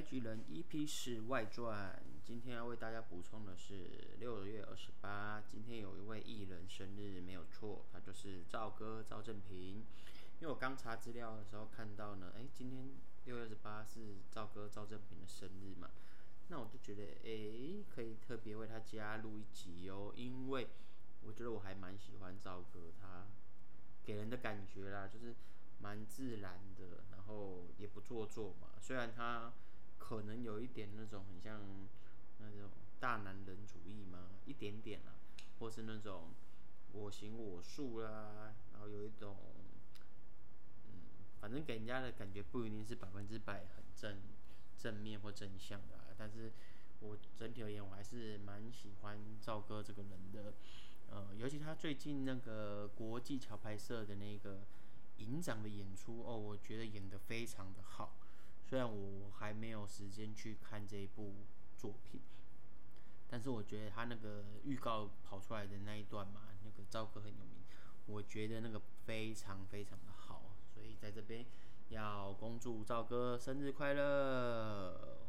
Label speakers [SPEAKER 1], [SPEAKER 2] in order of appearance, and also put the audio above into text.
[SPEAKER 1] 开局人 EP 是外传，今天要为大家补充的是六月二十八，今天有一位艺人生日，没有错，他就是赵哥赵正平。因为我刚查资料的时候看到呢，哎，今天六月二十八是赵哥赵正平的生日嘛，那我就觉得，哎，可以特别为他加录一集哦，因为我觉得我还蛮喜欢赵哥，他给人的感觉啦，就是。蛮自然的，然后也不做作嘛。虽然他可能有一点那种很像那种大男人主义嘛，一点点啦，或是那种我行我素啦，然后有一种嗯，反正给人家的感觉不一定是百分之百很正正面或正向的。但是我整体而言，我还是蛮喜欢赵哥这个人的。呃，尤其他最近那个国际桥牌社的那个。营长的演出哦，我觉得演得非常的好。虽然我还没有时间去看这一部作品，但是我觉得他那个预告跑出来的那一段嘛，那个赵哥很有名，我觉得那个非常非常的好。所以在这边要恭祝赵哥生日快乐。